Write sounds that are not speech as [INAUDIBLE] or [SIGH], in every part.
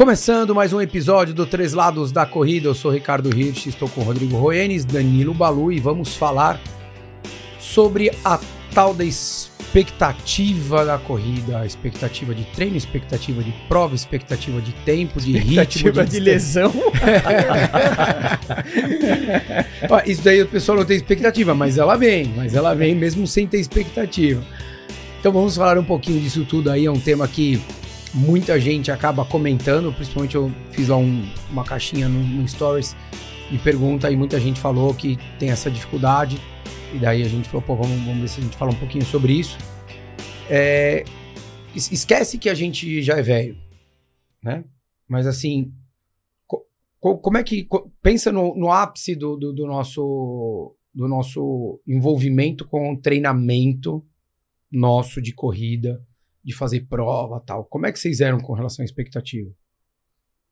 Começando mais um episódio do Três Lados da Corrida, eu sou Ricardo Hirsch, estou com Rodrigo Roenes, Danilo Balu e vamos falar sobre a tal da expectativa da corrida, a expectativa de treino, expectativa de prova, expectativa de tempo, de ritmo, Expectativa de lesão. [LAUGHS] Ó, Isso daí o pessoal não tem expectativa, mas ela vem, mas ela vem mesmo sem ter expectativa. Então vamos falar um pouquinho disso tudo aí, é um tema que muita gente acaba comentando, principalmente eu fiz lá um- uma caixinha no, no Stories de pergunta e muita gente falou que tem essa dificuldade. E daí a gente falou, pô, vamos, vamos ver se a gente fala um pouquinho sobre isso. É, es- esquece que a gente já é velho, né? Mas assim, co- co- como é que. pensa no, no ápice do, do, do nosso, do nosso envolvimento com o treinamento nosso de corrida, de fazer prova tal. Como é que vocês eram com relação à expectativa?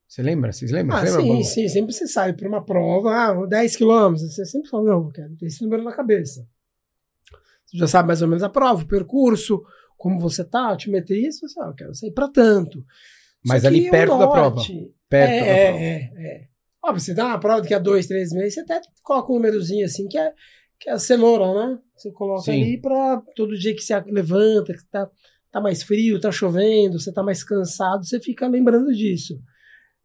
Você lembra? Vocês lembram? Ah, lembra, sim, sim. Sempre você sai para uma prova, ah, 10 quilômetros. Você sempre fala, não, eu quero ter esse número na cabeça. Você já sabe mais ou menos a prova, o percurso, como você tá, a altimetria, você sabe, eu quero sair para tanto. Mas ali perto da prova. norte- Perto é, da é, prova. é, é. Óbvio, você dá uma prova daqui a dois, três meses, você até coloca um númerozinho assim, que é, que é a cenoura, né? Você coloca Sim. ali para todo dia que você levanta, que tá, tá mais frio, tá chovendo, você tá mais cansado, você fica lembrando disso.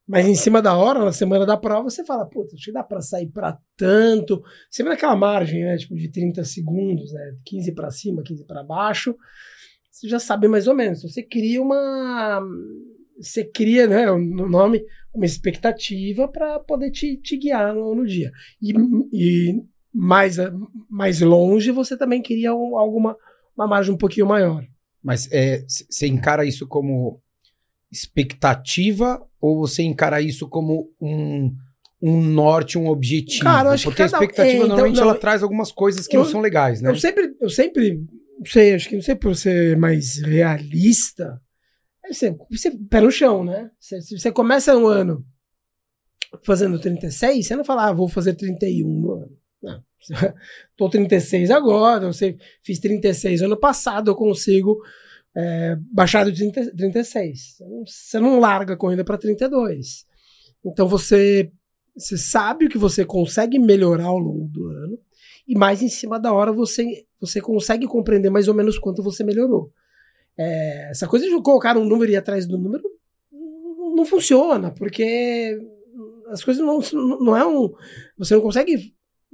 Mas em cima da hora, na semana da prova, você fala, puta, acho que dá pra sair pra tanto. Sempre naquela margem, né? Tipo, de 30 segundos, né? 15 pra cima, 15 pra baixo. Você já sabe mais ou menos. Então, Você cria uma. Você cria, né? No nome, uma expectativa para poder te, te guiar no, no dia. E, e mais, mais longe, você também um- alguma uma margem um pouquinho maior. Mas é, você encara isso como expectativa ou você encara isso como um, um norte, um objetivo? Cara, eu acho que Porque a cada- expectativa é, então, normalmente não, ela traz algumas coisas que eu- não são legais, né? Eu sempre, eu sempre, não sei, acho que não sei por ser mais realista, é você, você pé no chão, né? Você, se você começa um ano fazendo 36, você não fala, ah, vou fazer 31 no ano. Não. [LAUGHS] Tô 36 agora, eu sei, fiz 36 ano passado, eu consigo é, baixar de 30, 36. Você não, larga a corrida para 32. Então você, você sabe o que você consegue melhorar ao longo do ano e mais em cima da hora você, você consegue compreender mais ou menos quanto você melhorou. É, essa coisa de colocar um número e ir atrás do número não funciona, porque as coisas não, não é um. Você não consegue.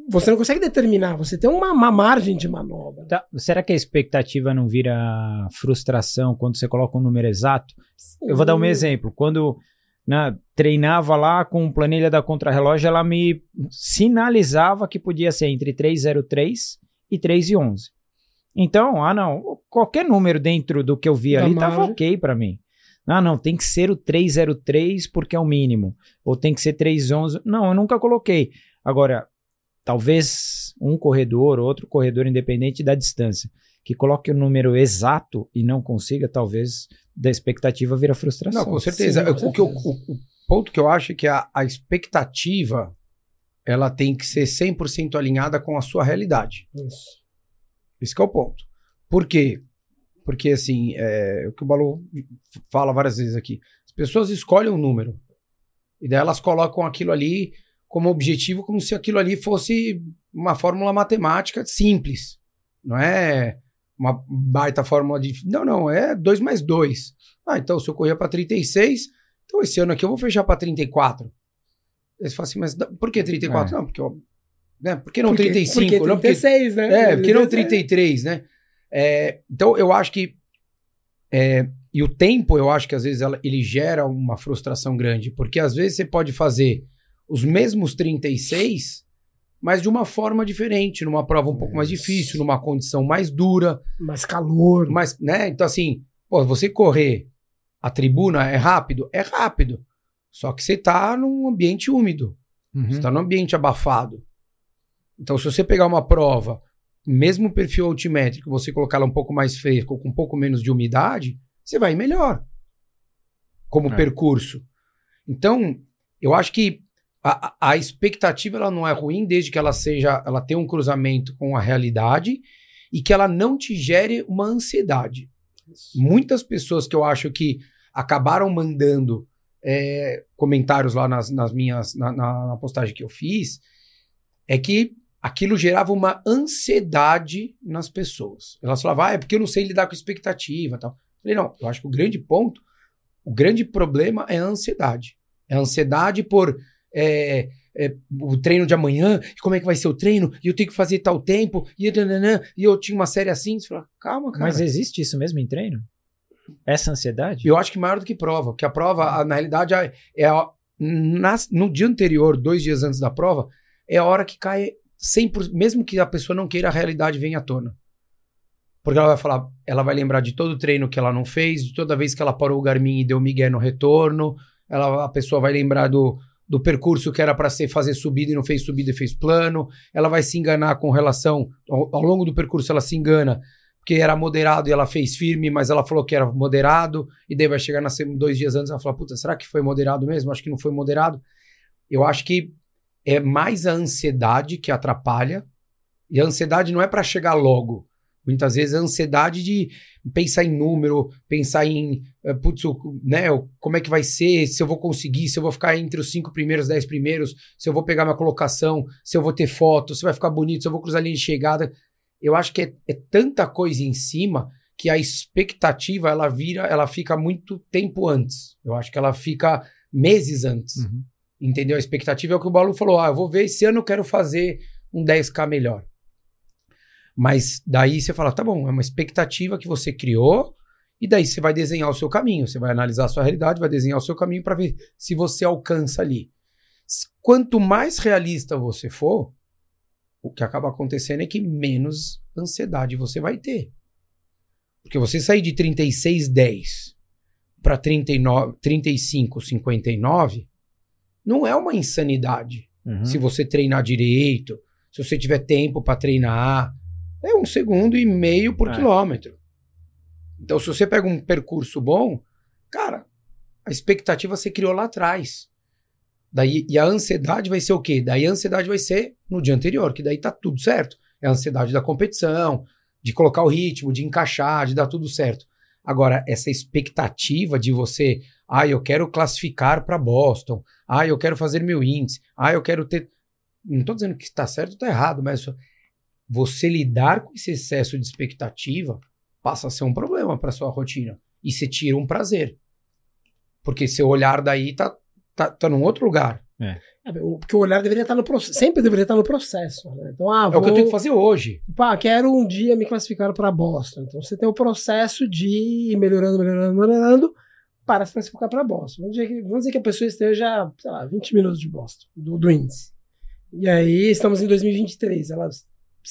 Você não consegue determinar, você tem uma, uma margem de manobra. Tá, será que a expectativa não vira frustração quando você coloca um número exato? Eu vou dar um exemplo. Quando né, treinava lá com planilha da contrarrelógio, ela me sinalizava que podia ser entre 303 e 3 e 11. Então, ah não, qualquer número dentro do que eu vi Da ali estava ok para mim. Ah não, tem que ser o 303 porque é o mínimo. Ou tem que ser 311. Não, eu nunca coloquei. Agora, talvez um corredor, outro corredor independente da distância, que coloque o número exato e não consiga, talvez da expectativa vira frustração. Não, com certeza. Sim, com o, que eu- certeza. o- o ponto que eu acho é que a, a expectativa ela tem que ser 100% alinhada com a sua realidade. Isso. Esse que é o ponto. Por quê? Porque, assim, é, o que o Balu fala várias vezes aqui. As pessoas escolhem um número. E daí elas colocam aquilo ali como objetivo, como se aquilo ali fosse uma fórmula matemática simples. Não é uma baita fórmula de. Não, não, é 2 mais 2. Ah, então se eu correr para 36, então esse ano aqui eu vou fechar para 34. Aí você fala assim, mas por que 34? É. Não, porque. eu- Né? Por que não Porque- 35? Porque não, porque 36, né? é, porque não 36. 33, né? É, então, eu acho que. é, e o tempo, eu acho que às vezes ela- ele gera uma frustração grande, porque às vezes você pode fazer os mesmos 36, mas de uma forma diferente, numa prova um pouco mais difícil, numa condição mais dura, Mais calor. mas, né? Então, assim, pô, você correr a tribuna é rápido? É rápido. Só que você tá num ambiente úmido. Uhum. Você está num ambiente abafado. Então, se você pegar uma prova, mesmo perfil altimétrico, você colocar ela um pouco mais fresca ou com um pouco menos de umidade, você vai melhor. Como É. percurso. Então, eu acho que a, a- expectativa ela não é ruim desde que ela seja, ela tenha um cruzamento com a realidade e que ela não te gere uma ansiedade. Muitas pessoas que eu acho que acabaram mandando é, comentários lá nas, nas minhas, na, na, na postagem que eu fiz, é que aquilo gerava uma ansiedade nas pessoas. Elas falavam, ah, é porque eu não sei lidar com expectativa tal. Eu falei, não, eu acho que o grande ponto, o grande problema é a ansiedade. É a ansiedade por é, é, o treino de amanhã, como é que vai ser o treino, e eu tenho que fazer tal tempo, e, nananã, e eu tinha uma série assim. Você fala, calma, cara. Mas existe isso mesmo em treino? Essa ansiedade? Eu acho que maior do que prova, porque a prova, na realidade, é a, no dia anterior, dois dias antes da prova, é a hora que cai 100%, mesmo que a pessoa não queira, a realidade venha à tona. Porque ela vai falar, ela vai lembrar de todo o treino que ela não fez, de toda vez que ela parou o Garmin e deu migué no retorno, ela, a pessoa vai lembrar do, do percurso que era para ser fazer subida e não fez subida e fez plano, ela vai se enganar com relação, ao, ao longo do percurso ela se engana, porque era moderado e ela fez firme, mas ela falou que era moderado, e daí vai chegar na, dois dias antes ela fala, puta, será que foi moderado mesmo? Acho que não foi moderado. Eu acho que é mais a ansiedade que atrapalha. E a ansiedade não é para chegar logo. Muitas vezes a ansiedade de pensar em número, pensar em, eh, putz, né, como é que vai ser, se eu vou conseguir, se eu vou ficar entre os cinco primeiros, dez primeiros, se eu vou pegar minha colocação, se eu vou ter foto, se vai ficar bonito, se eu vou cruzar a linha de chegada. Eu acho que é, é tanta coisa em cima que a expectativa ela vira, ela fica muito tempo antes. Eu acho que ela fica meses antes. Uhum. Entendeu? A expectativa é o que o Balu falou: ah, eu vou ver esse ano eu quero fazer um 10k melhor. Mas daí você fala: tá bom, é uma expectativa que você criou, e daí você vai desenhar o seu caminho, você vai analisar a sua realidade, vai desenhar o seu caminho para ver se você alcança ali. Quanto mais realista você for, o que acaba acontecendo é que menos ansiedade você vai ter. Porque você sair de 36,10 para 35,59 não é uma insanidade. Uhum. Se você treinar direito, se você tiver tempo para treinar, é um segundo e meio por é. quilômetro. Então, se você pega um percurso bom, cara, a expectativa você criou lá atrás. Daí, e a ansiedade vai ser o quê? Daí a ansiedade vai ser no dia anterior, que daí tá tudo certo. É a ansiedade da competição, de colocar o ritmo, de encaixar, de dar tudo certo. Agora, essa expectativa de você, ah, eu quero classificar para Boston, ah, eu quero fazer meu índice. Ah, eu quero ter. Não estou dizendo que está certo ou está errado, mas você lidar com esse excesso de expectativa passa a ser um problema para sua rotina. E você tira um prazer. Porque seu olhar daí tá, tá, tá num outro lugar. É. é porque o olhar deveria estar no processo, sempre deveria estar no processo. Né? Então, ah, vou, é o que eu tenho que fazer hoje. Pá, quero um dia me classificar para Boston. Então você tem o processo de ir melhorando, melhorando, melhorando para se classificar para Boston. Vamos dizer, que, vamos dizer que a pessoa esteja, sei lá, 20 minutos de Boston, do, do índice. E aí estamos em 2023. Ela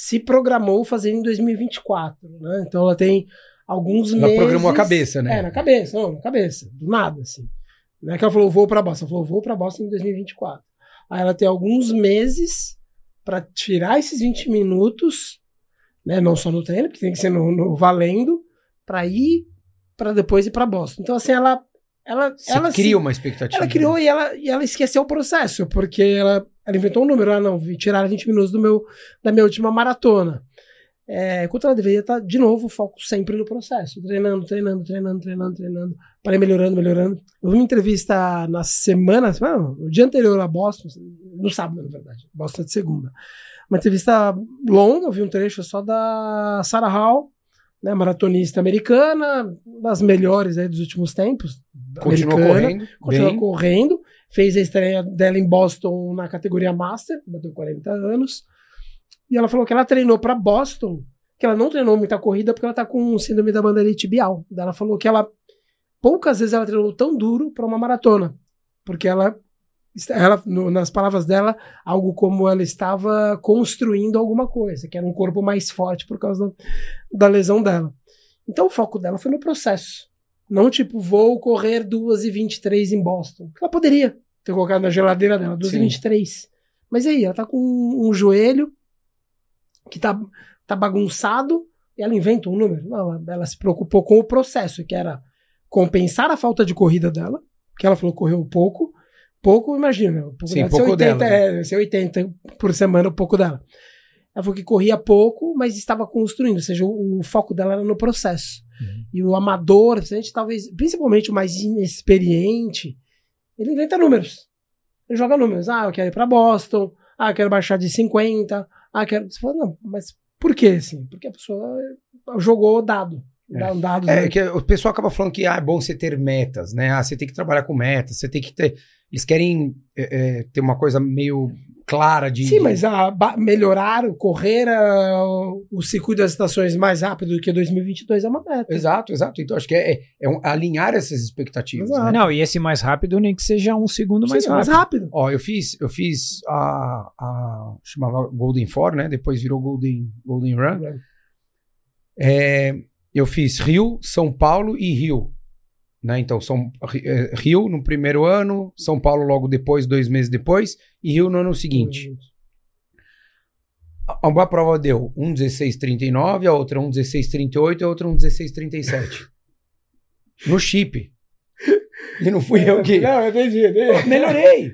se programou fazer em 2024, né? Então ela tem alguns ela meses. Ela programou a cabeça, né? É, na cabeça, não, na cabeça, do nada, assim. Não é que ela falou, vou para Boston, ela falou, vou para Boston em 2024. Aí ela tem alguns meses para tirar esses 20 minutos, né? Não só no treino, porque tem que ser no, no valendo, para ir para depois ir para Boston. Então, assim, ela ela, Você ela cria uma expectativa. Ela criou e ela, e ela esqueceu o processo, porque ela, ela inventou um número, ah, não, tiraram 20 minutos do meu, da minha última maratona. É, enquanto ela deveria estar, de novo, o foco sempre no processo, treinando, treinando, treinando, treinando, treinando, para ir melhorando, melhorando. Eu vi uma entrevista na semana, não, no dia anterior a Boston, no sábado, na verdade, Boston de segunda. Uma entrevista longa, eu vi um trecho só da Sarah Hall, né, maratonista americana, das melhores aí dos últimos tempos. Continua correndo. Continua bem. correndo. Fez a estreia dela em Boston na categoria Master, bateu 40 anos. E ela falou que ela treinou para Boston, que ela não treinou muita corrida porque ela tá com síndrome da bandeira tibial. Ela falou que ela poucas vezes ela treinou tão duro para uma maratona, porque ela ela, no, nas palavras dela, algo como ela estava construindo alguma coisa, que era um corpo mais forte por causa da, da lesão dela. Então o foco dela foi no processo. Não tipo, vou correr 2 e 23 em Boston. Ela poderia ter colocado na geladeira dela, 2 e 23. Mas aí, ela tá com um, um joelho que tá, tá bagunçado e ela inventa um número. Não, ela, ela se preocupou com o processo, que era compensar a falta de corrida dela, que ela falou que correu pouco, pouco, imagina. Pouco Sim, dela, pouco 80, dela. Né? É, ser 80 por semana, o pouco dela. Ela falou que corria pouco, mas estava construindo, ou seja, o, o foco dela era no processo. E o amador, a gente talvez, principalmente o mais inexperiente, Ele inventa números. Ele joga números. Ah, eu quero ir pra Boston. Ah, eu quero baixar de 50. Ah, eu quero. Você fala, não, mas por que assim? Porque a pessoa jogou dado. É. Um dado É que o pessoal acaba falando que ah, é bom você ter metas, né? Ah, você tem que trabalhar com metas, você tem que ter. Eles querem é, é, ter uma coisa meio clara de. Sim, mas a, melhorar, correr a- o circuito das estações mais rápido do que 2022 é uma meta. Exato, exato. Então acho que é, é- é um- alinhar essas expectativas. Né? Não, e esse mais rápido nem que seja um segundo mais Sim, rápido. mais rápido. Ó, eu fiz, eu fiz a, a chamava Golden Four, né? Depois virou Golden, Golden Run. É, eu fiz Rio, São Paulo e Rio. Né? Então, São, eh, Rio no primeiro ano, São Paulo logo depois, dois meses depois, e Rio no ano seguinte. A- Uma prova deu 1,1639, a outra 1,1638 e a outra 1,1637. no chip. E não fui eu que. Não, eu entendi. entendi. Melhorei!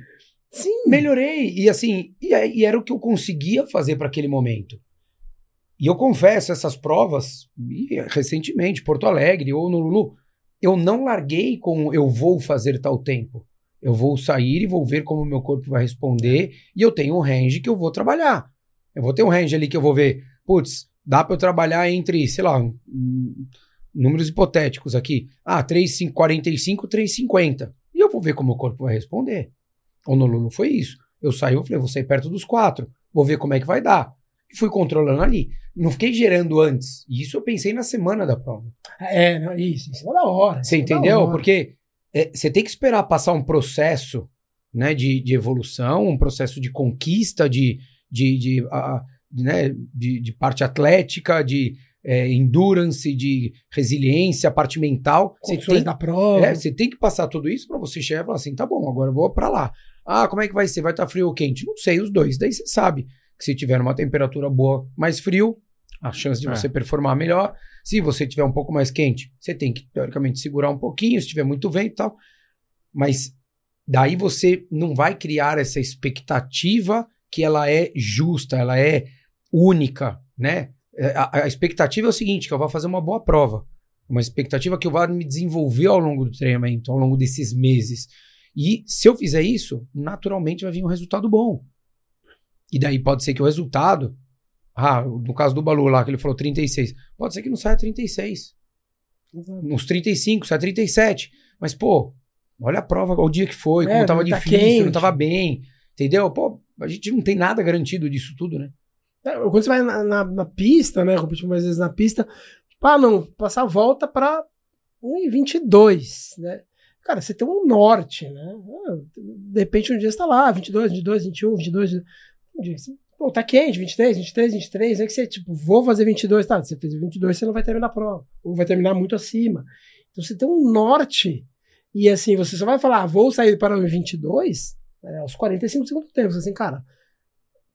Sim. Melhorei. E assim, e, e era o que eu conseguia fazer para aquele momento. E eu confesso, essas provas, recentemente, Porto Alegre ou no Lulu, eu não larguei com eu vou fazer tal tempo. Eu vou sair e vou ver como o meu corpo vai responder, e eu tenho um range que eu vou trabalhar. Eu vou ter um range ali que eu vou ver, putz, dá para eu trabalhar entre, sei lá, números hipotéticos aqui. Ah, 3,45, 3,50. E eu vou ver como o corpo vai responder. O no Lulu foi isso. Eu saí, eu falei, vou sair perto dos quatro. Vou ver como é que vai dar. E fui controlando ali. Não fiquei gerando antes. E isso eu pensei na semana da prova. É, não, isso, isso é da hora. Você é entendeu? hora. Porque é, você tem que esperar passar um processo né, de, de evolução, um processo de conquista, de, de, de, a- né, de, de parte atlética, de é, endurance, de resiliência, parte mental. Você tem, da prova. é, você tem que passar tudo isso para você chegar e falar assim: tá bom, agora eu vou para lá. Ah, como é que vai ser? Vai estar frio ou quente? Não sei, os dois. Daí você sabe que se tiver uma temperatura boa, mais frio, a chance de É. você performar melhor. Se você tiver um pouco mais quente, você tem que, teoricamente, segurar um pouquinho, se tiver muito vento e tal. Mas daí você não vai criar essa expectativa que ela é justa, ela é única, né? É, A, a expectativa é o seguinte, que eu vou fazer uma boa prova. Uma expectativa que eu vá me desenvolver ao longo do treinamento, ao longo desses meses. E se eu fizer isso, naturalmente vai vir um resultado bom. E daí pode ser que o resultado. Ah, no caso do Balu lá, que ele falou 36. Pode ser que não saia 36. Uns 35, saia 37. Mas, pô, olha a prova, o dia que foi, é, como tava tá difícil, quente. não tava bem. Entendeu? Pô, a gente não tem nada garantido disso tudo, né? É, quando você vai na, na, na pista, né? Repetir mais vezes na pista, tipo, ah, não, passar a volta pra 1,22, né? Cara, você tem um norte, né? Ah, de repente um dia você tá lá, 22, 22, 21, 22. 22 disse, pô, tá quente, 23, 23, 23, é que você, tipo, vou fazer 22, tá? Você fez 22, você não vai terminar a prova, ou vai terminar muito acima. Então você tem um norte, e assim, você só vai falar, ah, vou sair para o 22, né, aos 45 segundos do tempo, você assim, cara,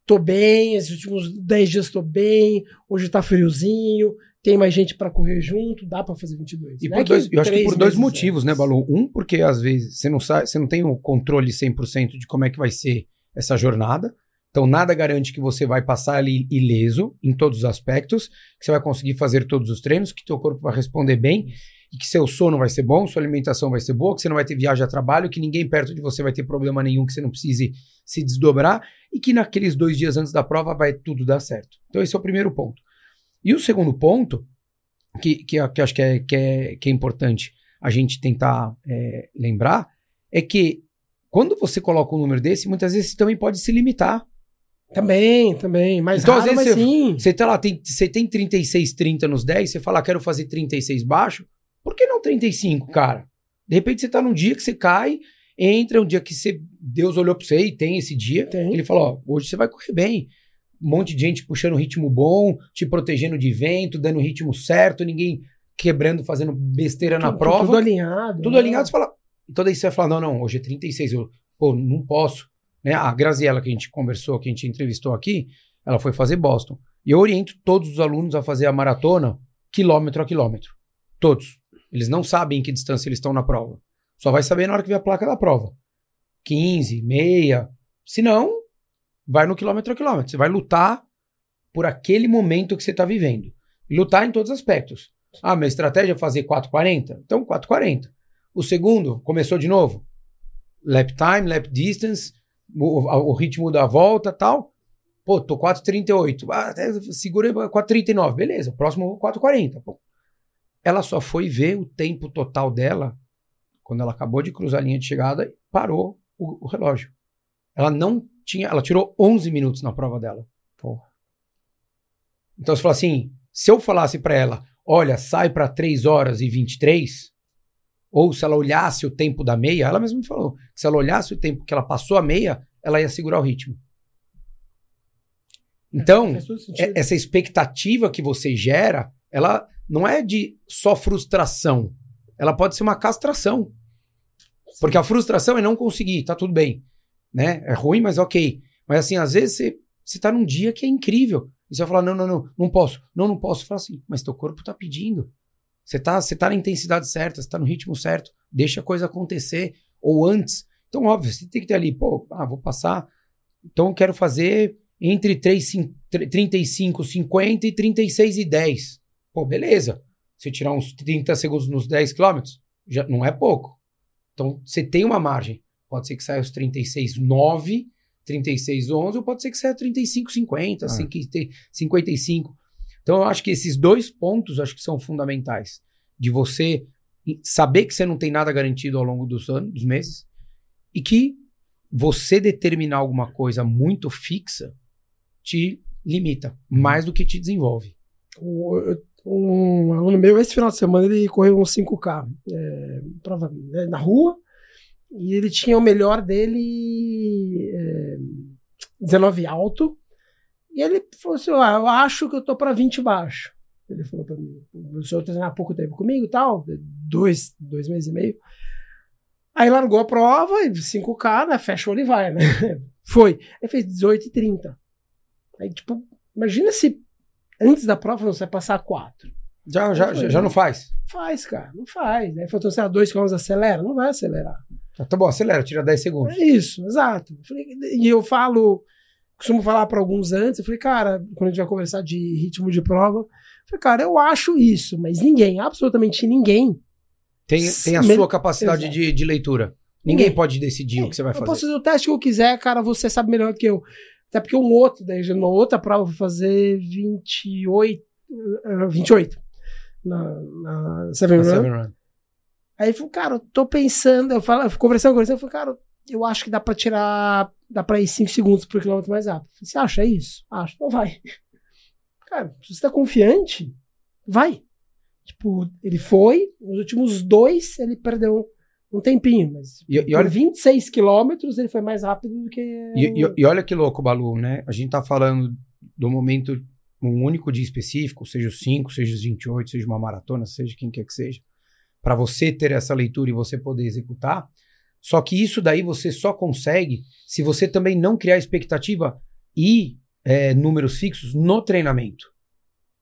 tô bem, esses últimos 10 dias tô bem, hoje tá friozinho, tem mais gente para correr junto, dá para fazer 22. E né? por é dois, eu acho que por dois motivos, né, antes. né, Balu? Um, porque às vezes você não sabe, você não tem o um controle 100% de como é que vai ser essa jornada. Então nada garante que você vai passar ali ileso em todos os aspectos, que você vai conseguir fazer todos os treinos, que teu corpo vai responder bem e que seu sono vai ser bom, sua alimentação vai ser boa, que você não vai ter viagem a trabalho, que ninguém perto de você vai ter problema nenhum, que você não precise se desdobrar e que naqueles dois dias antes da prova vai tudo dar certo. Então esse é o primeiro ponto. E o segundo ponto que, que, que acho que é, que, é, que é importante a gente tentar é, lembrar é que quando você coloca um número desse, muitas vezes você também pode se limitar. Também, também. Então, às raro, mas vezes, sim. Você tá lá, tem, você tem 36, 30 nos 10, você fala, "Ah, quero fazer 36 baixo, por que não 35, cara? De repente você tá num dia que você cai, entra, um dia que você, Deus olhou pra você e tem esse dia, Tem. ele falou, ó, hoje você vai correr bem. Um monte de gente puxando ritmo bom, te protegendo de vento, dando o ritmo certo, ninguém quebrando, fazendo besteira na Tudo- prova. Tudo alinhado. Tudo né? alinhado, você fala. Então daí você vai falar: não, não, hoje é 36, eu, pô, não posso. Né? A Graziella, que a gente conversou, que a gente entrevistou aqui, ela foi fazer Boston. E eu oriento todos os alunos a fazer a maratona quilômetro a quilômetro. Todos. Eles não sabem em que distância eles estão na prova. Só vai saber na hora que ver a placa da prova. 15, meia. Se não, vai no quilômetro a quilômetro. Você vai lutar por aquele momento que você está vivendo. E lutar em todos os aspectos. Ah, minha estratégia é fazer 4,40? Então 4,40. O segundo começou de novo? lap time, lap distance, o, o ritmo da volta tal. Pô, tô 4,38. Ah, segura 4,39. Beleza, próximo 4,40. Pô. Ela só foi ver o tempo total dela quando ela acabou de cruzar a linha de chegada e parou o, o relógio. Ela não tinha. Ela tirou 11 minutos na prova dela. Porra. Então você fala assim: se eu falasse para ela, olha, sai para 3 horas e 23, ou se ela olhasse o tempo da meia, ela mesma me falou, se ela olhasse o tempo que ela passou a meia, ela ia segurar o ritmo. Então, é, essa expectativa que você gera, ela não é de só frustração. Ela pode ser uma castração. Sim. Porque a frustração é não conseguir, tá tudo bem. Né? É ruim, mas ok. Mas assim, às vezes você, você tá num dia que é incrível. E você vai falar: não, não, não, não posso, não, não posso. Fala assim, mas teu corpo tá pedindo. Você tá, você tá na intensidade certa, você tá no ritmo certo, deixa a coisa acontecer. Ou antes. Então, óbvio, você tem que ter ali, pô, ah, vou passar. Então eu quero fazer entre 3, 35, 50 e 36 e 10. Pô, beleza. Se tirar uns 30 segundos nos 10 quilômetros, já não é pouco. Então, você tem uma margem. Pode ser que saia os 36, 9, 36, 11, ou pode ser que saia 35, 50, ah. 55. Então, eu acho que esses dois pontos acho que são fundamentais. De você saber que você não tem nada garantido ao longo dos anos, dos meses, e que você determinar alguma coisa muito fixa te limita, uhum. mais do que te desenvolve. Um aluno meu, esse final de semana, ele correu um 5K é, prova, né, na rua, e ele tinha o melhor dele é, 19 alto, e ele falou assim: ah, Eu acho que eu tô para 20 baixo. Ele falou para mim: O senhor treinar há pouco tempo comigo e tal, dois, dois meses e meio. Aí largou a prova, 5K, né? Fecha o olho e vai, né? [LAUGHS] Foi. Aí fez 18 e 30. Aí, tipo, imagina se antes da prova você vai passar 4. Já, já, já, já, não faz? Faz, cara, não faz. Aí falou, você a 2 km acelera? Não vai acelerar. Tá, tá bom, acelera, tira 10 segundos. É isso, exato. e eu falo, costumo falar para alguns antes, eu falei, cara, quando a gente vai conversar de ritmo de prova, eu falei, cara, eu acho isso, mas ninguém, absolutamente ninguém. Tem, tem a sua capacidade de, de leitura. Ninguém, ninguém pode decidir é, o que você vai fazer. Eu posso fazer o teste que eu quiser, cara, você sabe melhor que eu. Até porque um outro, daí na outra prova, eu vou fazer 28. Uh, 28. Na, na Seven, na Run. Seven Run. Aí eu falei, cara, eu tô pensando, eu falo, eu conversando com ele, eu falei, cara, eu acho que dá pra tirar, dá pra ir 5 segundos por quilômetro mais rápido. Você acha isso? Acho, então vai. Cara, se você tá confiante, vai. Tipo, ele foi, nos últimos dois ele perdeu um tempinho, mas e, e olha, 26 quilômetros ele foi mais rápido do que. E, e, e, olha que louco, Balu, né? A gente tá falando do momento, um único dia específico, seja os 5, seja os 28, seja uma maratona, seja quem quer que seja, para você ter essa leitura e você poder executar. Só que isso daí você só consegue se você também não criar expectativa e é, números fixos no treinamento.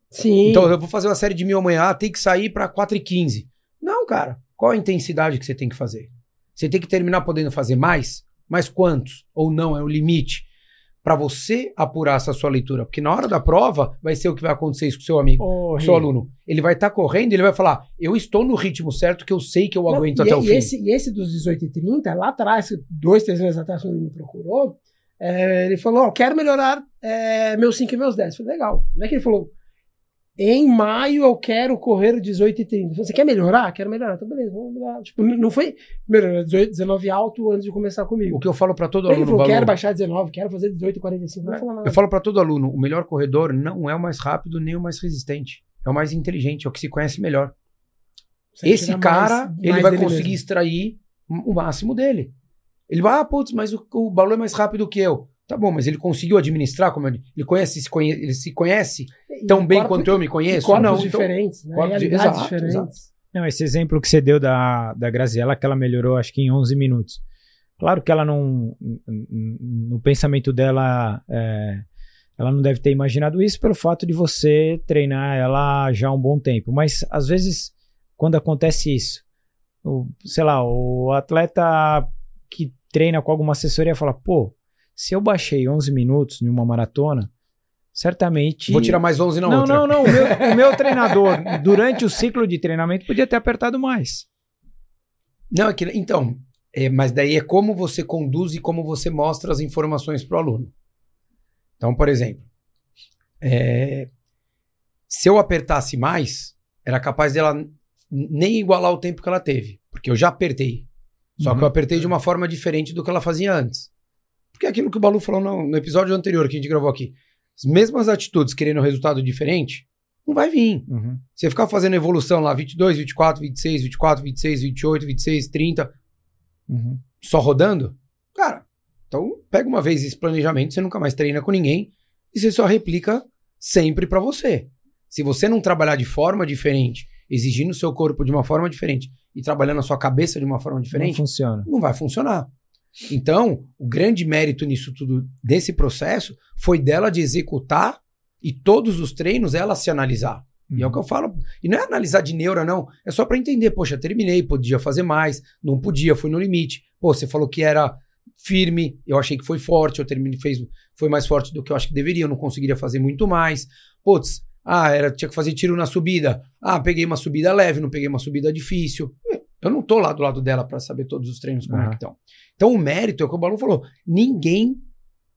Sim. Então eu vou fazer uma série de mil amanhã, tem que sair para 4 e 15. Não, cara. Qual a intensidade que você tem que fazer? Você tem que terminar podendo fazer mais? Mas quantos? Ou não, é o limite. Para você apurar essa sua leitura. Porque na hora da prova, vai ser o que vai acontecer isso com o seu amigo, oh, com seu aluno. Ele vai estar tá correndo e ele vai falar: Eu estou no ritmo certo que eu sei que eu não, aguento até e, o fim. Esse, e esse dos 18 e 30, lá atrás, dois, três meses atrás, quando ele me procurou, é, ele falou: oh, Quero melhorar é, meus 5 e meus 10. Eu falei: Legal. Não é que ele falou: em maio eu quero correr 18 e 30. Você quer melhorar? Quero melhorar. Então, beleza, vamos melhorar. Tipo, não foi melhorar 18, 19 alto antes de começar comigo. O que eu falo para todo aluno. Ele falou, quero baixar 19, quero fazer 18 e 45. É. Eu falo para todo aluno: o melhor corredor não é o mais rápido nem o mais resistente. É o mais inteligente, é o que se conhece melhor. Você Esse cara, mais, ele mais vai conseguir mesmo. extrair o máximo dele. Ele vai, ah, putz, mas o, o Balu é mais rápido que eu. Tá bom, mas ele conseguiu administrar como ele, ele conhece, se conhece, ele se conhece tão bem corpo, quanto eu me conheço? Corpos não, diferentes, então, né? Corpos, exato, diferentes. Exato. Não, esse exemplo que você deu da, da Graziella, que ela melhorou acho que em 11 minutos. Claro que ela não, no pensamento dela, é, ela não deve ter imaginado isso pelo fato de você treinar ela já há um bom tempo. Mas às vezes, quando acontece isso, o, sei lá, o atleta que treina com alguma assessoria fala, pô, se eu baixei 11 minutos em uma maratona, certamente. Vou tirar mais 11 na não, outra. Não, não, não. O meu, o meu treinador, durante o ciclo de treinamento, podia ter apertado mais. Não, é que, então, É, mas daí é como você conduz e como você mostra as informações para o aluno. Então, por exemplo, é, se eu apertasse mais, era capaz dela nem igualar o tempo que ela teve, porque eu já apertei. Só Uhum. que eu apertei de uma forma diferente do que ela fazia antes. Porque é aquilo que o Balu falou no, no episódio anterior que a gente gravou aqui. As mesmas atitudes querendo resultado diferente, não vai vir. Uhum. Você ficar fazendo evolução lá 22, 24, 26, 24, 26, 28, 26, 30, Uhum. só rodando, cara, então pega uma vez esse planejamento, você nunca mais treina com ninguém e você só replica sempre pra você. Se você não trabalhar de forma diferente, exigindo o seu corpo de uma forma diferente e trabalhando a sua cabeça de uma forma Não diferente, funciona. não vai funcionar. Então, o grande mérito nisso tudo, desse processo, foi dela de executar e todos os treinos ela se analisar. E é o que eu falo. E não é analisar de neura, não. É só pra entender. Poxa, terminei, podia fazer mais, não podia, fui no limite. Pô, você falou que era firme, eu achei que foi forte, eu terminei, fez, foi mais forte do que eu acho que deveria, eu não conseguiria fazer muito mais. Putz, ah, era, tinha que fazer tiro na subida. Ah, peguei uma subida leve, não peguei uma subida difícil. Eu não tô lá do lado dela pra saber todos os treinos como é Aham. que estão. Então o mérito é o que o Balu falou. Ninguém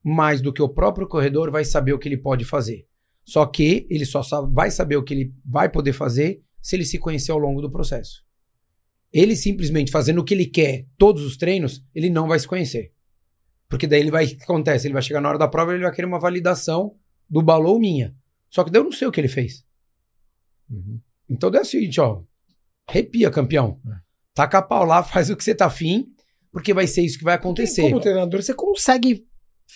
mais do que o próprio corredor vai saber o que ele pode fazer. Só que ele só sabe- vai saber o que ele vai poder fazer se ele se conhecer ao longo do processo. Ele simplesmente fazendo o que ele quer todos os treinos, ele não vai se conhecer. Porque daí ele vai, o que acontece? Ele vai chegar na hora da prova e ele vai querer uma validação do Balu ou minha. Só que daí eu não sei o que ele fez. Uhum. Então daí é o seguinte, ó. Arrepia, campeão. É. Taca a pau lá, faz o que você tá afim, porque vai ser isso que vai acontecer. Como treinador, você consegue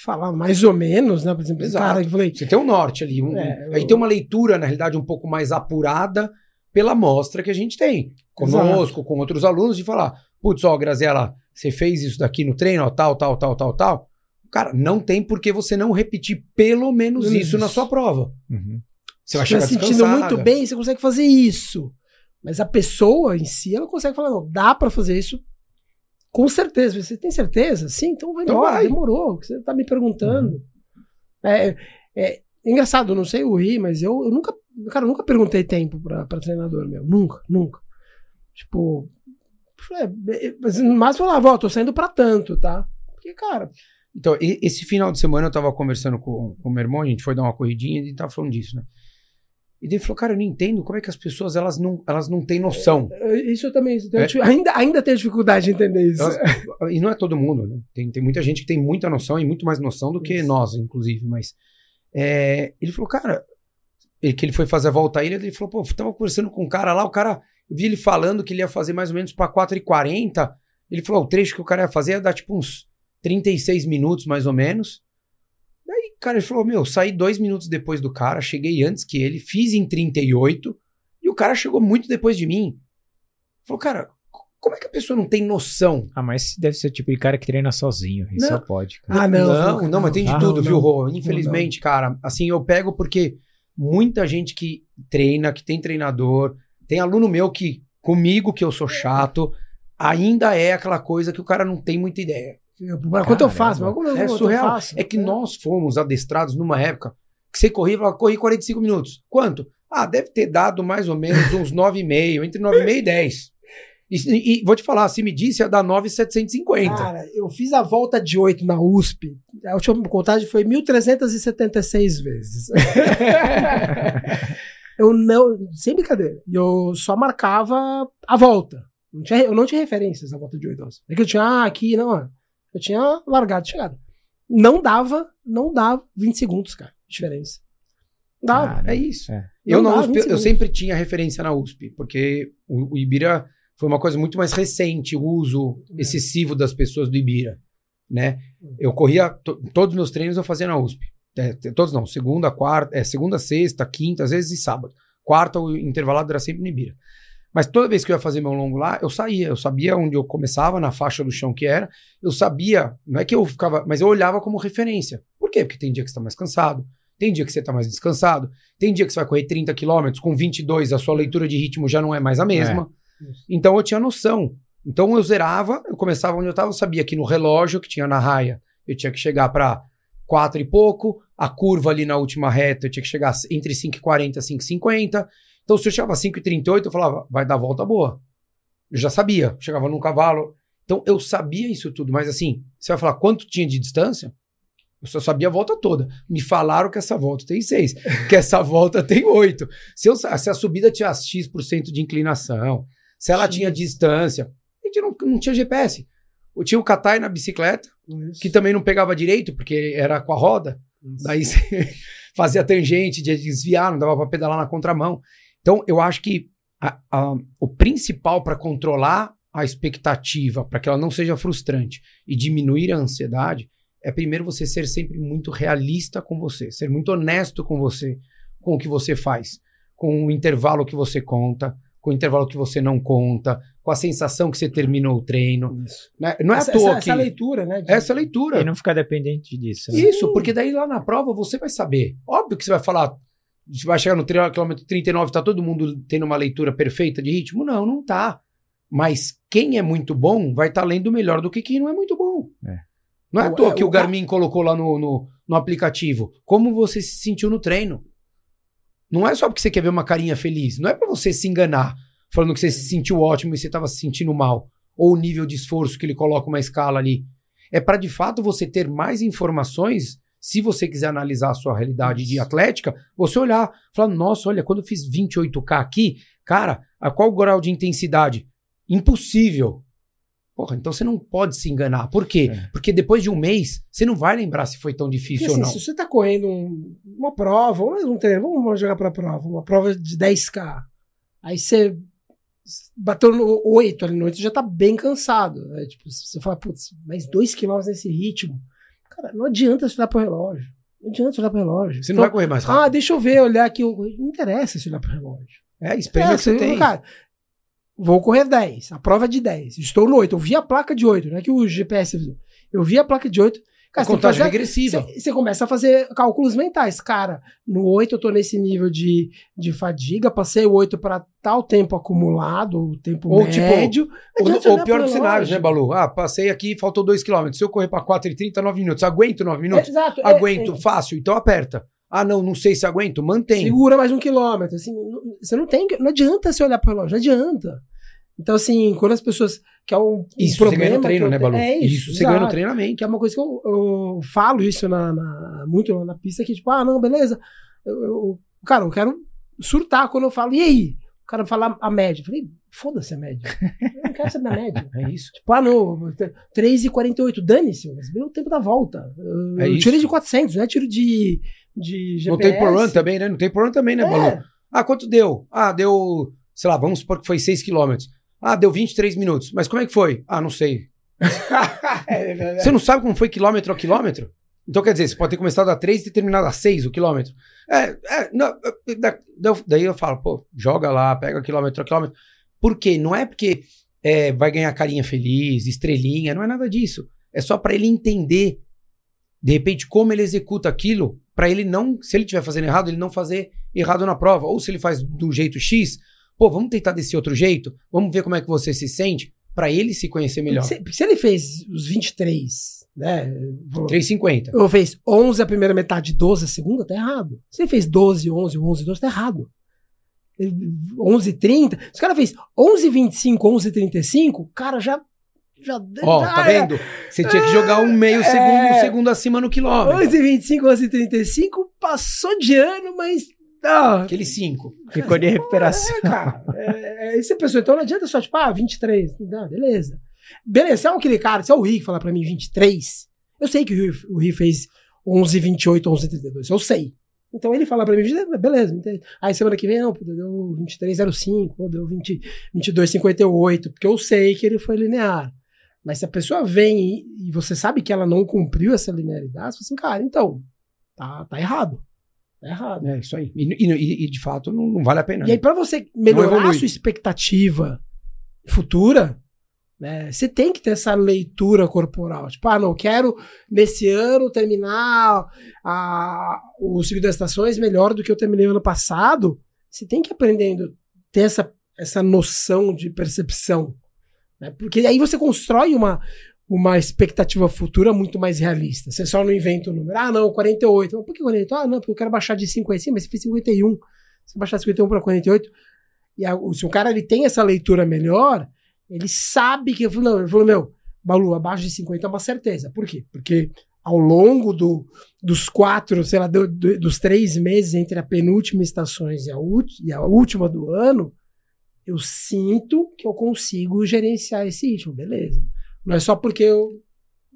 falar mais ou menos, né? Por exemplo, Exato. cara eu falei, Você tem um norte ali. um- É, Aí eu- tem uma leitura, na realidade, um pouco mais apurada pela amostra que a gente tem. Conosco, com outros alunos, de falar: putz, ó, Graziela, você fez isso daqui no treino, ó, tal, tal, tal, tal, tal. Cara, não tem por que você não repetir pelo menos Menos isso na isso. sua prova. Uhum. Você vai se chegar estiver sentindo muito bem, você consegue fazer isso. Mas a pessoa em si, ela consegue falar, não, dá pra fazer isso com certeza. Você tem certeza? Sim, então vai Então embora, vai. Uhum. demorou. Você tá me perguntando. É, é engraçado, eu não sei o rir, mas eu, eu nunca, cara, eu nunca perguntei tempo pra, pra treinador meu. Nunca, nunca. Tipo, é, é, mas mas falava, ó, tô saindo pra tanto, tá? Porque, cara, Então, esse final de semana eu tava conversando com, com o meu irmão, a gente foi dar uma corridinha e ele tava falando disso, né? E ele falou, cara, eu não entendo como é que as pessoas, elas não, elas não têm noção. é, isso eu também tenho É. ainda, ainda tenho dificuldade de entender isso. Elas- e não é todo mundo, né? Tem, tem muita gente que tem muita noção e muito mais noção do que Isso. nós, inclusive. Mas é, ele falou, cara, ele, que ele foi fazer a volta à ilha, ele falou, pô, eu tava conversando com um cara lá, o cara, eu vi ele falando que ele ia fazer mais ou menos pra 4h40. Ele falou, o trecho que o cara ia fazer ia dar tipo uns 36 minutos, mais ou menos. Cara, ele falou, meu, saí dois minutos depois do cara, cheguei antes que ele, fiz em 38, e o cara chegou muito depois de mim. Falou, cara, como é que a pessoa não tem noção Ah, mas deve ser o tipo de cara que treina sozinho. Isso Não. só pode, cara. Ah, não. Não, Fuca, não, mas tem de Ah, tudo, não, viu, não. Rô? Infelizmente, cara, assim, eu pego porque muita gente que treina, que tem treinador, tem aluno meu que, comigo, que eu sou chato, ainda é aquela coisa que o cara não tem muita ideia. Mas quanto eu faço? Mas como É surreal. faço? É que nós fomos adestrados numa época que você corria e falava, corri 45 minutos. Quanto? Ah, deve ter dado mais ou menos uns [LAUGHS] 9,5, entre 9,5 e 10. E, e vou te falar, se me disse, ia dar 9,750. Cara, eu fiz a volta de 8 na USP. A última contagem foi 1.376 vezes. [LAUGHS] eu não, sem brincadeira, eu só marcava a volta. Não tinha- eu não tinha referências na volta de 8 horas. É que eu tinha ah, aqui, não. Eu tinha largado e chegado. Não dava, não dava 20 segundos, cara, de diferença. Não dava. Cara, É isso. É. Eu, Não USP, 20 eu sempre tinha referência na USP, porque o, o Ibira foi uma coisa muito mais recente, o uso É. excessivo das pessoas do Ibira, né? Eu corria, to- todos os meus treinos eu fazia na USP. É, todos não, segunda, quarta, é, segunda, sexta, quinta, às vezes e sábado. Quarta, o intervalado era sempre no Ibira. Mas toda vez que eu ia fazer meu longo lá, eu saía, eu sabia onde eu começava, na faixa do chão que era, eu sabia, não é que eu ficava, mas eu olhava como referência. Por quê? Porque tem dia que você tá mais cansado, tem dia que você tá mais descansado, tem dia que você vai correr 30 quilômetros, com 22 a sua leitura de ritmo já não é mais a mesma. Isso. Então eu tinha noção. Então eu zerava, eu começava onde eu estava, eu sabia que no relógio que tinha na raia, eu tinha que chegar para 4 e pouco, a curva ali na última reta eu tinha que chegar entre 5,40 e 5,50. Então se eu chegava a 5,38, eu falava, vai dar volta boa. Eu já sabia, chegava num cavalo. Então eu sabia isso tudo, mas assim, você vai falar quanto tinha de distância? Eu só sabia a volta toda. Me falaram que essa volta tem seis, [LAUGHS] que essa volta tem oito. Se, eu, se a subida tinha X% de inclinação, se ela tinha distância, a gente não, não tinha GPS. Eu tinha o Katai na bicicleta, Isso. que também não pegava direito, porque era com a roda. Daí [LAUGHS] você fazia tangente de desviar, não dava para pedalar na contramão. Então, eu acho que a- a- o principal para controlar a expectativa, para que ela não seja frustrante e diminuir a ansiedade, é primeiro você ser sempre muito realista com você, ser muito honesto com você, com o que você faz, com o intervalo que você conta, com o intervalo que você não conta, com a sensação que você terminou o treino. Isso. né? Não é essa, à toa essa, que essa leitura, né? de- essa leitura. E não ficar dependente disso. né? Isso, porque daí lá na prova você vai saber. Óbvio que você vai falar, você vai chegar no quilômetro 39, tá todo mundo tendo uma leitura perfeita de ritmo? Não, não tá. Mas quem é muito bom vai estar lendo melhor do que quem não é muito bom. É. Não é à O- toa é, que o o Garmin colocou lá no, no, no aplicativo. Como você se sentiu no treino? Não é só porque você quer ver uma carinha feliz. Não é pra você se enganar, falando que você se sentiu ótimo e você tava se sentindo mal. Ou o nível de esforço que ele coloca uma escala ali. É para de fato você ter mais informações. Se você quiser analisar a sua realidade de Isso. atlética, você olhar, falar: nossa, olha, quando eu fiz 28K aqui, cara, a qual grau de intensidade? Impossível. Porra, então você não pode se enganar. Por quê? É. Porque depois de um mês, você não vai lembrar se foi tão Porque, difícil assim, ou não. se você tá correndo um- uma prova, um treino, vamos jogar pra prova, uma prova de 10K. Aí você bateu no 8 ali no 8, já tá bem cansado. Né? Tipo, você fala, putz, mais 2km nesse ritmo. Cara, não adianta você olhar pro relógio. Não adianta você olhar pro relógio. Você não Então, vai correr mais rápido. Ah, deixa eu ver, olhar aqui. o- Não interessa se olhar pro relógio. é, experimenta o que você tem. Cara, vou correr 10. A prova é de 10. Estou no 8. Eu vi a placa de 8. Não é que o GPS avisou. Eu vi a placa de 8. Cara, contagem fazer- regressiva. você, começa a fazer cálculos mentais. Cara, no 8 eu tô nesse nível de, de fadiga, passei o 8 para tal tempo acumulado, o tempo Ou, tipo, médio. Adianta Ou, ou pior dos cenários, né. Balu? Ah, passei aqui, faltou 2km. Se eu correr pra 4,30, 9 minutos. Aguento 9 minutos? Exato. é- Aguento, é- fácil. Então aperta. Ah, não, não sei se aguento. Mantém. segura mais um quilômetro. Assim, não- você não tem. Não adianta você olhar pro relógio, não adianta. Então, assim, quando as pessoas. Que é um, um Isso você problema ganha no treino, né, Balu? É isso, você ganha no treinamento. Que é uma coisa que eu, eu falo isso na, na- muito lá na pista, que tipo, ah, não, beleza. Eu, eu- cara, eu quero surtar quando eu falo, e aí? O cara fala a média. Eu falei, foda-se a média. Eu não quero saber a média. [LAUGHS] É isso. Tipo, ah, não, 3,48, dane-se, mas o tempo da volta. Eu, É eu isso. tirei de 400, não é tiro de, de GPS. Não tem por run também, né? Não tem por run também, né, Balu? É, Ah, quanto deu? Ah, deu, sei lá, vamos supor que foi 6 km. Ah, deu 23 minutos. Mas como é que foi? Ah, não sei. [LAUGHS] Você não sabe como foi quilômetro a quilômetro? Então quer dizer, você pode ter começado a 3 e ter terminado a 6 o quilômetro. É, é, não, da- da- daí eu falo, pô, joga lá, pega quilômetro a quilômetro. Por quê? Não é porque é, vai ganhar carinha feliz, estrelinha, não é nada disso. É só pra ele entender, de repente, como ele executa aquilo, pra ele não, se ele estiver fazendo errado, ele não fazer errado na prova. Ou se ele faz do jeito X, pô, vamos tentar desse outro jeito, vamos ver como é que você se sente, pra ele se conhecer melhor. Se, se ele fez os 23, né? vou- 3,50. Ou fez 11 a primeira metade, 12 a segunda, tá errado. Se ele fez 12, 11, 11, 12, tá errado. Ele- 11, 30. Se o cara fez 11, 25, 11, 35, cara, já. já Ó, já tá vendo? Você tinha que jogar um meio É. segundo, um segundo acima no quilômetro. 11, 25, 11, 35, passou de ano, mas. Ah, Aquele 5. Ficou de recuperação. É, cara. É, é, essa pessoa, então não adianta só, tipo, ah, 23. Não, beleza. Beleza, se é aquele cara, se é o Rick falar pra mim 23, eu sei que o Rick, o Rick fez 11, 28, 11, 32. Eu sei. Então ele fala pra mim, 23, beleza. entende? Aí semana que vem, não, deu 23,05, pô, deu 20, 22,58, porque eu sei que ele foi linear. Mas se a pessoa vem e, e você sabe que ela não cumpriu essa linearidade, você fala assim, cara, então, tá, tá errado. Tá errado. É isso aí. E, e- e, de fato não, não vale a pena. E aí, né? pra você melhorar a sua expectativa futura, né, você tem que ter essa leitura corporal. Tipo, ah, não, quero nesse ano terminar a, o ciclo das estações melhor do que eu terminei ano passado. Você tem que ir aprendendo, ter essa, essa noção de percepção. né? Porque aí você constrói uma, uma expectativa futura muito mais realista. Você só não inventa o número. Ah, não, 48. Mas por que 48? Ah, não, porque eu quero baixar de 50. Sim, mas você fez 51. Se baixar 51 para 48. E a, se o cara ele tem essa leitura melhor, ele sabe que. Não, ele falou, meu, Balu, abaixo de 50 é uma certeza. Por quê? Porque ao longo do, dos quatro, sei lá, do, do, dos três meses entre a penúltima estações e a, e a última do ano, eu sinto que eu consigo gerenciar esse ritmo, beleza. Não é só porque eu,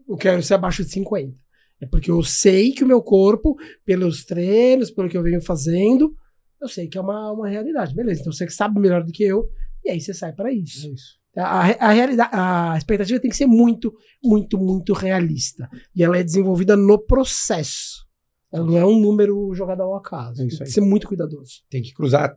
eu quero ser abaixo de 50. É porque eu sei que o meu corpo, pelos treinos, pelo que eu venho fazendo, eu sei que é uma, uma realidade. Beleza, então você que sabe melhor do que eu, e aí você sai para isso. É isso. A, a, realidade, a expectativa tem que ser muito, muito, muito realista. E ela é desenvolvida no processo. Ela não é um número jogado ao acaso. É tem que ser muito cuidadoso. Tem que cruzar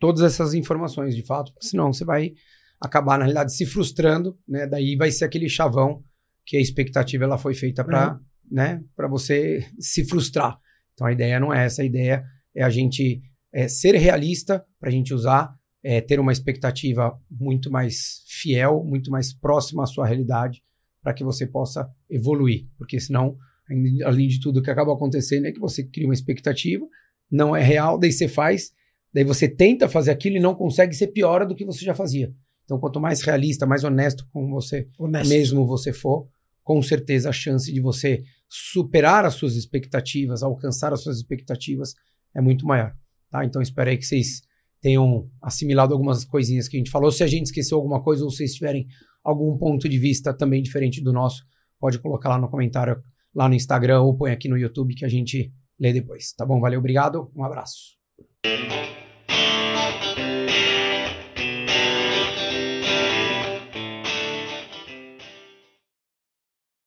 todas essas informações, de fato, senão você vai acabar, na realidade, se frustrando, né? Daí vai ser aquele chavão que a expectativa ela foi feita para é. né, você se frustrar. Então a ideia não é essa, a ideia é a gente é, ser realista para a gente usar é, ter uma expectativa muito mais fiel, muito mais próxima à sua realidade, para que você possa evoluir. Porque senão, além de tudo, o que acaba acontecendo é que você cria uma expectativa, não é real, daí você faz, daí você tenta fazer aquilo e não consegue ser pior do que você já fazia. Então, quanto mais realista, mais honesto com você honesto. mesmo você for, com certeza a chance de você superar as suas expectativas, alcançar as suas expectativas é muito maior. Tá? Então, espero aí que vocês tenham assimilado algumas coisinhas que a gente falou. Se a gente esqueceu alguma coisa ou vocês tiverem algum ponto de vista também diferente do nosso, pode colocar lá no comentário, lá no Instagram ou põe aqui no YouTube que a gente lê depois. Tá bom? Valeu, obrigado, um abraço.